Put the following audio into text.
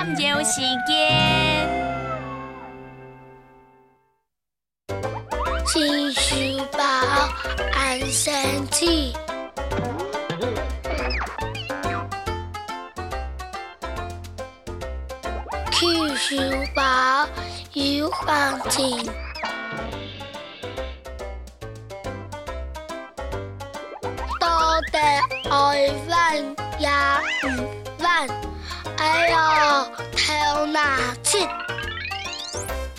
研究时间，书包安生气，去书包有放晴。到底是